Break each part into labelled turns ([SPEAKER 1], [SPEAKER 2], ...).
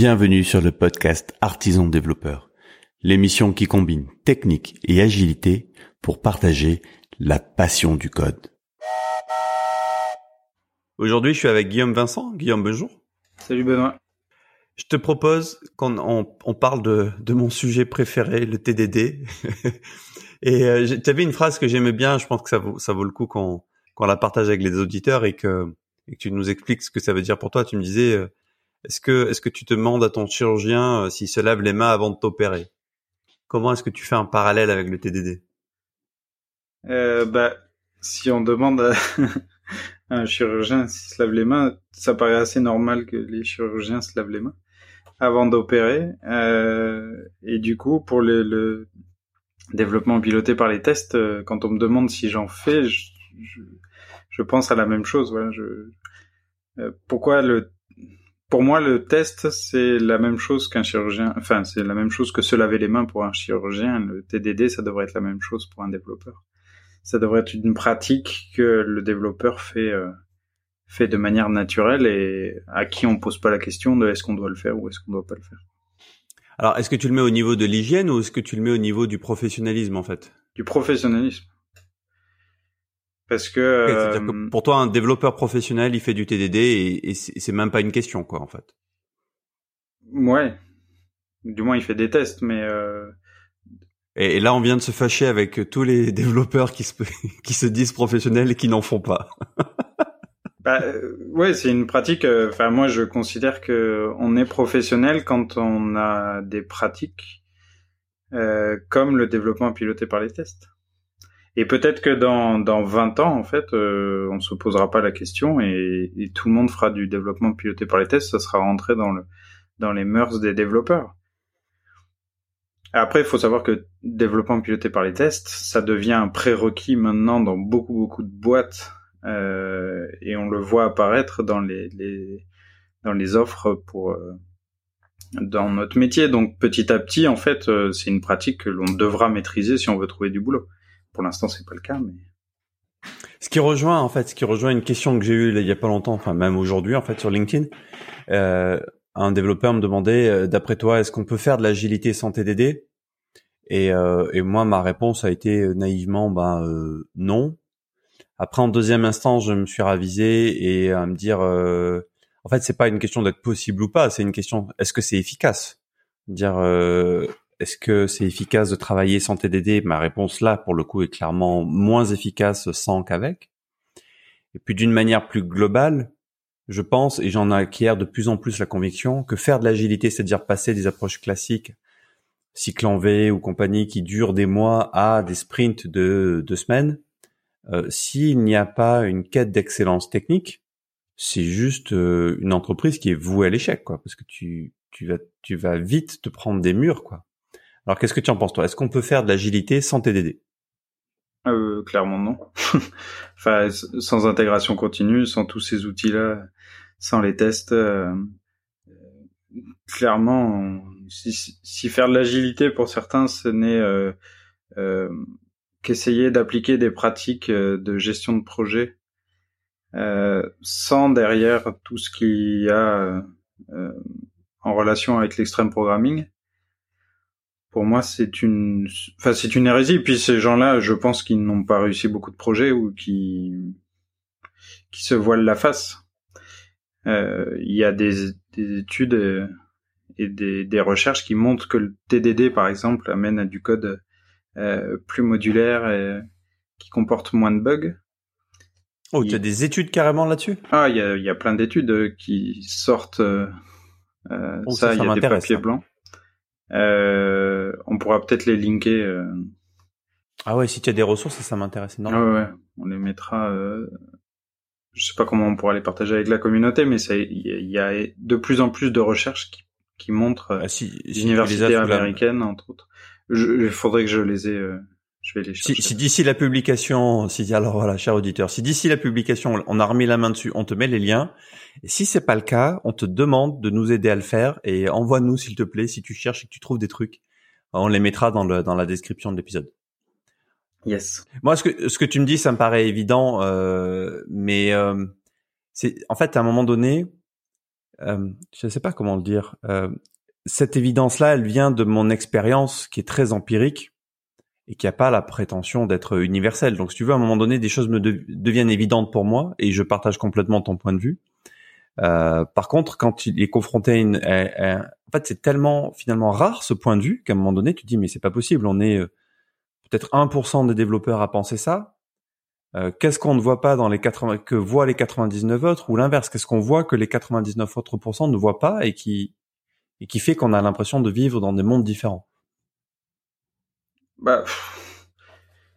[SPEAKER 1] Bienvenue sur le podcast Artisan Développeur, l'émission qui combine technique et agilité pour partager la passion du code. Aujourd'hui, je suis avec Guillaume Vincent. Guillaume, bonjour.
[SPEAKER 2] Salut Benoît.
[SPEAKER 1] Je te propose qu'on on, parle de, de, mon sujet préféré, le TDD. et euh, tu avais une phrase que j'aimais bien, je pense que ça vaut, ça vaut le coup qu'on qu'on la partage avec les auditeurs et que, et que tu nous expliques ce que ça veut dire pour toi. Tu me disais, euh, est-ce que, est-ce que tu te demandes à ton chirurgien euh, s'il se lave les mains avant de t'opérer? Comment est-ce que tu fais un parallèle avec le TDD
[SPEAKER 2] euh, Bah, si on demande à un chirurgien s'il se lave les mains, ça paraît assez normal que les chirurgiens se lavent les mains avant d'opérer. Euh, et du coup, pour le, le, développement piloté par les tests, euh, quand on me demande si j'en fais, je, je, je, pense à la même chose. Voilà, je, euh, pourquoi le pour moi, le test, c'est la même chose qu'un chirurgien. Enfin, c'est la même chose que se laver les mains pour un chirurgien. Le TDD, ça devrait être la même chose pour un développeur. Ça devrait être une pratique que le développeur fait euh, fait de manière naturelle et à qui on pose pas la question de est-ce qu'on doit le faire ou est-ce qu'on doit pas le faire.
[SPEAKER 1] Alors, est-ce que tu le mets au niveau de l'hygiène ou est-ce que tu le mets au niveau du professionnalisme en fait?
[SPEAKER 2] Du professionnalisme. Parce que, euh,
[SPEAKER 1] pour toi, un développeur professionnel, il fait du TDD et, et c'est même pas une question, quoi, en fait.
[SPEAKER 2] Ouais. Du moins, il fait des tests, mais. Euh...
[SPEAKER 1] Et, et, là, on vient de se fâcher avec tous les développeurs qui se qui se disent professionnels et qui n'en font pas.
[SPEAKER 2] bah, euh, ouais, c'est une pratique. Euh, enfin, moi, je considère que on est professionnel quand on a des pratiques euh, comme le développement piloté par les tests. Et peut-être que dans, dans 20 ans, en fait, euh, on se posera pas la question et, et, tout le monde fera du développement piloté par les tests. Ça sera rentré dans, le, dans les mœurs des développeurs. Après, il faut savoir que développement piloté par les tests, ça devient un prérequis maintenant dans beaucoup beaucoup de boîtes euh, et on le voit apparaître dans les, les dans les offres pour euh, dans notre métier. Donc petit à petit, en fait, euh, c'est une pratique que l'on devra maîtriser si on veut trouver du boulot. Pour l'instant, c'est pas le cas, mais
[SPEAKER 1] ce qui rejoint en fait, ce qui rejoint une question que j'ai eue il y a pas longtemps, enfin même aujourd'hui en fait sur LinkedIn, euh, un développeur me demandait, euh, d'après toi, est-ce qu'on peut faire de l'agilité sans TDD et, euh, et, moi, ma réponse a été naïvement, ben non. Après, en deuxième instance, je me suis ravisé et à me dire, en fait, c'est pas une question d'être possible ou pas, c'est une question, est-ce que c'est efficace? Dire, est-ce que c'est efficace de travailler sans TDD Ma réponse là, pour le coup, est clairement moins efficace sans qu'avec. Et puis d'une manière plus globale, je pense, et j'en acquiers de plus en plus la conviction, que faire de l'agilité, c'est-à-dire passer des approches classiques, cycle en V ou compagnie, qui durent des mois à des sprints de deux semaines, euh, s'il n'y a pas une quête d'excellence technique, c'est juste euh, une entreprise qui est vouée à l'échec, quoi, parce que tu, tu vas, tu vas vite te prendre des murs, quoi. Alors qu'est-ce que tu en penses toi? Est-ce qu'on peut faire de l'agilité sans TDD
[SPEAKER 2] euh, Clairement non. enfin, sans intégration continue, sans tous ces outils-là, sans les tests, euh, clairement, si, si, faire de l'agilité pour certains, ce n'est euh, euh, qu'essayer d'appliquer des pratiques euh, de gestion de projet euh, sans derrière tout ce qu'il y a en relation avec l'extrême programming, pour moi, c'est une, enfin, c'est une hérésie. Et puis ces gens-là, je pense qu'ils n'ont pas réussi beaucoup de projets ou qui, qui se voilent la face. Euh, il y a des, des études euh, et des, des, recherches qui montrent que le TDD, par exemple, amène à du code euh, plus modulaire et qui comporte moins de bugs.
[SPEAKER 1] Oh, tu as des études carrément là-dessus?
[SPEAKER 2] Ah, il y a, y a plein d'études qui sortent. Euh, oh, ça, il y a des papiers blancs. Euh, on pourra peut-être les linker. Euh.
[SPEAKER 1] Ah ouais, si tu as des ressources, ça, ça m'intéresse
[SPEAKER 2] énormément. ouais, ouais, on les mettra. Euh... Je sais pas comment on pourra les partager avec la communauté, mais il y, a de plus en plus de recherches qui, qui montrent ah, si, si universités américaines, entre autres. Il faudrait que je les ai. Euh, je vais les chercher.
[SPEAKER 1] Si, si d'ici la publication, si alors voilà, cher auditeur, si d'ici la publication, on a remis la main dessus, on te met les liens. Et si c'est pas le cas, on te demande de nous aider à le faire et envoie-nous s'il te plaît si tu cherches et que tu trouves des trucs. On les mettra dans le dans la description de l'épisode.
[SPEAKER 2] Yes.
[SPEAKER 1] Moi, ce que ce que tu me dis, ça me paraît évident, euh, mais euh, c'est en fait à un moment donné, euh, je ne sais pas comment le dire. Euh, cette évidence-là, elle vient de mon expérience qui est très empirique et qui n'a pas la prétention d'être universelle. Donc, si tu veux, à un moment donné, des choses me deviennent évidentes pour moi et je partage complètement ton point de vue. Euh, par contre, quand il est confronté à une, en fait, c'est tellement finalement rare ce point de vue qu'à un moment donné, tu te dis mais c'est pas possible. On est euh, peut-être 1% des développeurs à penser ça. Euh, qu'est-ce qu'on ne voit pas dans les 80 que voient les 99 autres ou l'inverse Qu'est-ce qu'on voit que les 99 autres ne voient pas et qui et qui fait qu'on a l'impression de vivre dans des mondes différents?
[SPEAKER 2] Bah,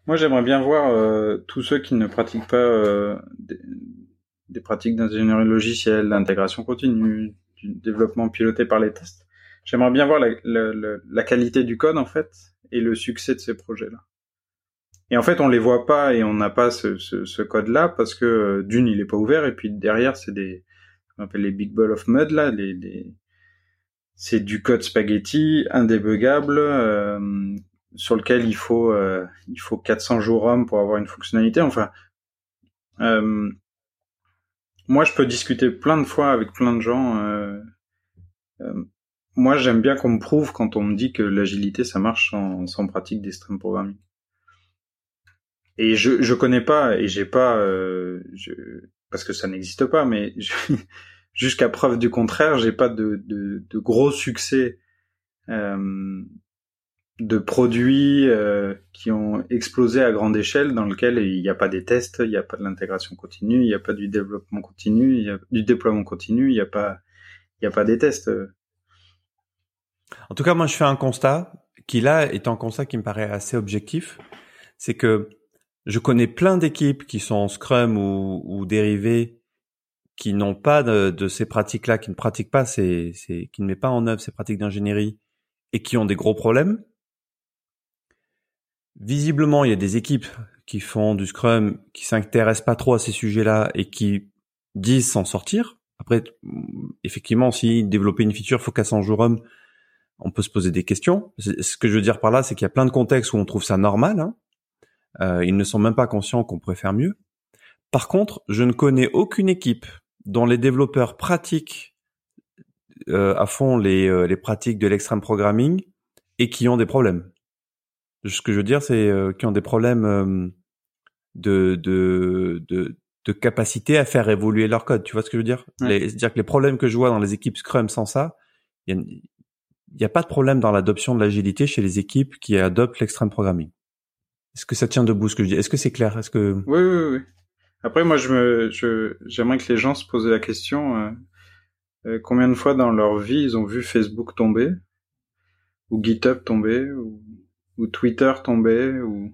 [SPEAKER 2] moi j'aimerais bien voir euh, tous ceux qui ne pratiquent pas euh, des, des, pratiques d'ingénierie logicielle, d'intégration continue, du développement piloté par les tests. J'aimerais bien voir la, la, la qualité du code en fait et le succès de ces projets-là. Et en fait, on les voit pas et on n'a pas ce, ce, ce code-là parce que euh, d'une, il est pas ouvert et puis derrière, c'est des, on appelle les big balls of mud là, les, les... c'est du code spaghetti indébuggable euh, sur lequel il faut euh, il faut 400 jours homme pour avoir une fonctionnalité. Enfin, euh, moi, je peux discuter plein de fois avec plein de gens. moi, j'aime bien qu'on me prouve quand on me dit que l'agilité ça marche sans, sans pratique d'extreme programming et je je connais pas et j'ai pas euh, je, parce que ça n'existe pas mais jusqu'à preuve du contraire j'ai pas de, de, de gros succès euh, de produits euh, qui ont explosé à grande échelle dans lequel il n'y a pas des tests il n'y a pas de l'intégration continue il n'y a pas du développement continu il y a du déploiement continu il n'y a pas il y a pas des tests
[SPEAKER 1] en tout cas moi je fais un constat qui là est un constat qui me paraît assez objectif c'est que je connais plein d'équipes qui sont en Scrum ou, ou dérivés qui n'ont pas de, ces pratiques-là, qui ne pratiquent pas ces, ces, qui ne mettent pas en œuvre ces pratiques d'ingénierie et qui ont des gros problèmes. Visiblement, il y a des équipes qui font du Scrum, qui s'intéressent pas trop à ces sujets-là et qui disent s'en sortir. Après, effectivement, si développer une feature faut qu'à 100 jours homme, on peut se poser des questions. Ce que je veux dire par là, c'est qu'il y a plein de contextes où on trouve ça normal. Hein. Euh, ils ne sont même pas conscients qu'on pourrait faire mieux. Par contre, je ne connais aucune équipe dont les développeurs pratiquent euh, à fond les, euh, les pratiques de l'extreme programming et qui ont des problèmes. Ce que je veux dire, c'est euh, qui ont des problèmes euh, de, de, de, de, capacité à faire évoluer leur code. Tu vois ce que je veux dire? C'est-à-dire que les problèmes que je vois dans les équipes Scrum sans ça, il n'y a, a, pas de problème dans l'adoption de l'agilité chez les équipes qui adoptent l'extreme programming. Est-ce que ça tient debout ce que je dis? Est-ce que c'est clair? Est-ce que
[SPEAKER 2] oui, oui, oui. Après, moi, je me, je, j'aimerais que les gens se posent la question euh, euh, combien de fois dans leur vie ils ont vu Facebook tomber, ou GitHub tomber, ou, ou Twitter tomber, ou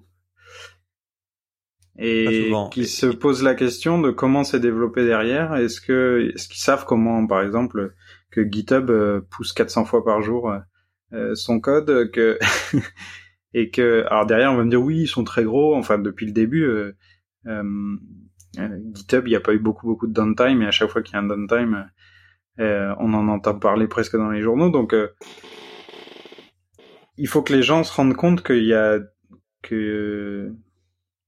[SPEAKER 2] et qui se posent la question de comment c'est développé derrière. Est-ce que, est-ce qu'ils savent comment, par exemple, que GitHub euh, pousse 400 fois par jour euh, son code, que et que alors derrière on va me dire oui ils sont très gros. Enfin depuis le début euh, euh, euh GitHub il n'y a pas eu beaucoup beaucoup de downtime. Et à chaque fois qu'il y a un downtime euh, on en entend parler presque dans les journaux. Donc euh, il faut que les gens se rendent compte qu'il y a que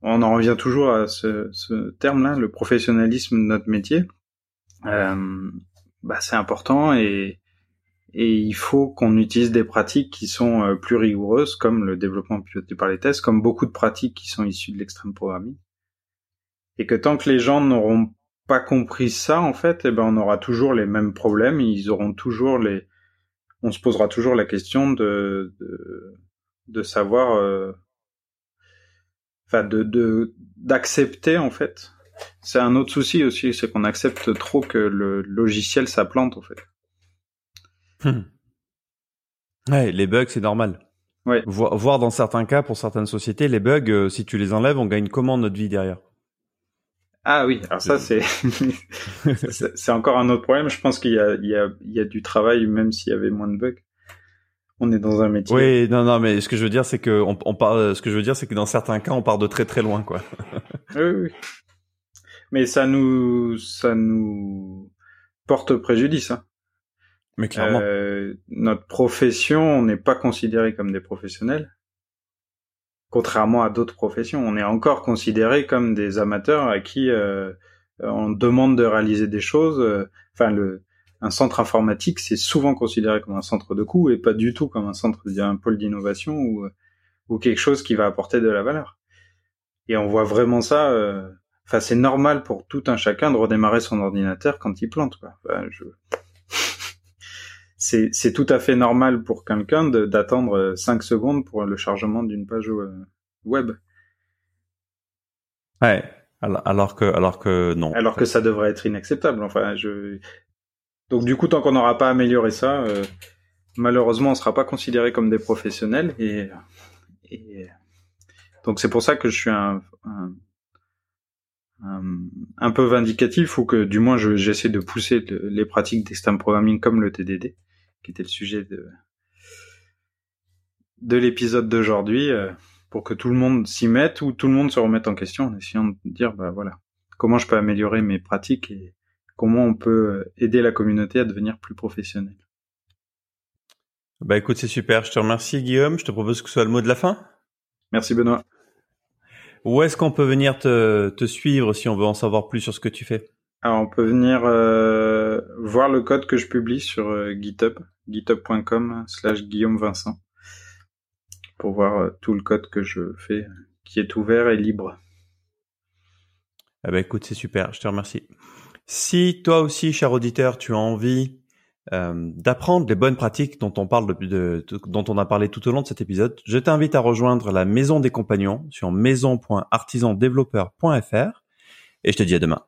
[SPEAKER 2] on en revient toujours à ce, ce terme là le professionnalisme de notre métier bah c'est important et et il faut qu'on utilise des pratiques qui sont euh, plus rigoureuses, comme le développement piloté par les tests, comme beaucoup de pratiques qui sont issues de l'extrême programming. Et que tant que les gens n'auront pas compris ça, en fait, eh ben, on aura toujours les mêmes problèmes, ils auront toujours les, on se posera toujours la question de, de, de savoir, euh... enfin, de, de, d'accepter, en fait. C'est un autre souci aussi, c'est qu'on accepte trop que le logiciel s'applante, en fait.
[SPEAKER 1] Hmm. Ouais, les bugs, c'est normal.
[SPEAKER 2] Ouais.
[SPEAKER 1] Voir dans certains cas, pour certaines sociétés, les bugs, euh, si tu les enlèves, on gagne comment notre vie derrière?
[SPEAKER 2] Ah oui, alors ça c'est c'est encore un autre problème. Je pense qu'il y a il y a il y a du travail même s'il y avait moins de bugs. On est dans un métier.
[SPEAKER 1] Oui, non, non, mais ce que je veux dire, c'est que on, on part. Ce que je veux dire, c'est que dans certains cas, on part de très très loin, quoi.
[SPEAKER 2] oui, oui. Mais ça nous ça nous porte préjudice. Hein.
[SPEAKER 1] Mais clairement.
[SPEAKER 2] Euh, notre profession, on n'est pas considéré comme des professionnels. Contrairement à d'autres professions, on est encore considéré comme des amateurs à qui euh, on demande de réaliser des choses. Euh, enfin, le un centre informatique, c'est souvent considéré comme un centre de coût et pas du tout comme un centre, un pôle d'innovation ou, ou quelque chose qui va apporter de la valeur. Et on voit vraiment ça. Euh, enfin, c'est normal pour tout un chacun de redémarrer son ordinateur quand il plante. Quoi. C'est, c'est tout à fait normal pour quelqu'un d'attendre 5 secondes pour le chargement d'une page euh, web.
[SPEAKER 1] Ouais. Alors que, alors que non.
[SPEAKER 2] Alors que ça devrait être inacceptable. Enfin, je. Donc du coup, tant qu'on n'aura pas amélioré ça, euh, malheureusement, on sera pas considéré comme des professionnels et, et donc c'est pour ça que je suis un, un, un, peu vindicatif ou que du moins j'essaie de pousser les pratiques d'extreme programming comme le TDD, qui était le sujet de de l'épisode d'aujourd'hui. Euh, pour que tout le monde s'y mette ou tout le monde se remette en question en essayant de dire bah voilà comment je peux améliorer mes pratiques et comment on peut aider la communauté à devenir plus professionnelle.
[SPEAKER 1] Bah écoute c'est super, je te remercie Guillaume, je te propose que ce soit le mot de la fin.
[SPEAKER 2] Merci Benoît.
[SPEAKER 1] Où est-ce qu'on peut venir te, te, suivre si on veut en savoir plus sur ce que tu fais?
[SPEAKER 2] Alors on peut venir euh, voir le code que je publie sur euh, GitHub, github.com slash Guillaume Vincent pour voir euh, tout le code que je fais qui est ouvert et libre.
[SPEAKER 1] Eh ben écoute, c'est super, je te remercie. Si toi aussi, cher auditeur, tu as envie d'apprendre les bonnes pratiques dont on a parlé tout au long de cet épisode, je t'invite à rejoindre la Maison des Compagnons sur maison.artisandéveloppeur.fr et je te dis à demain.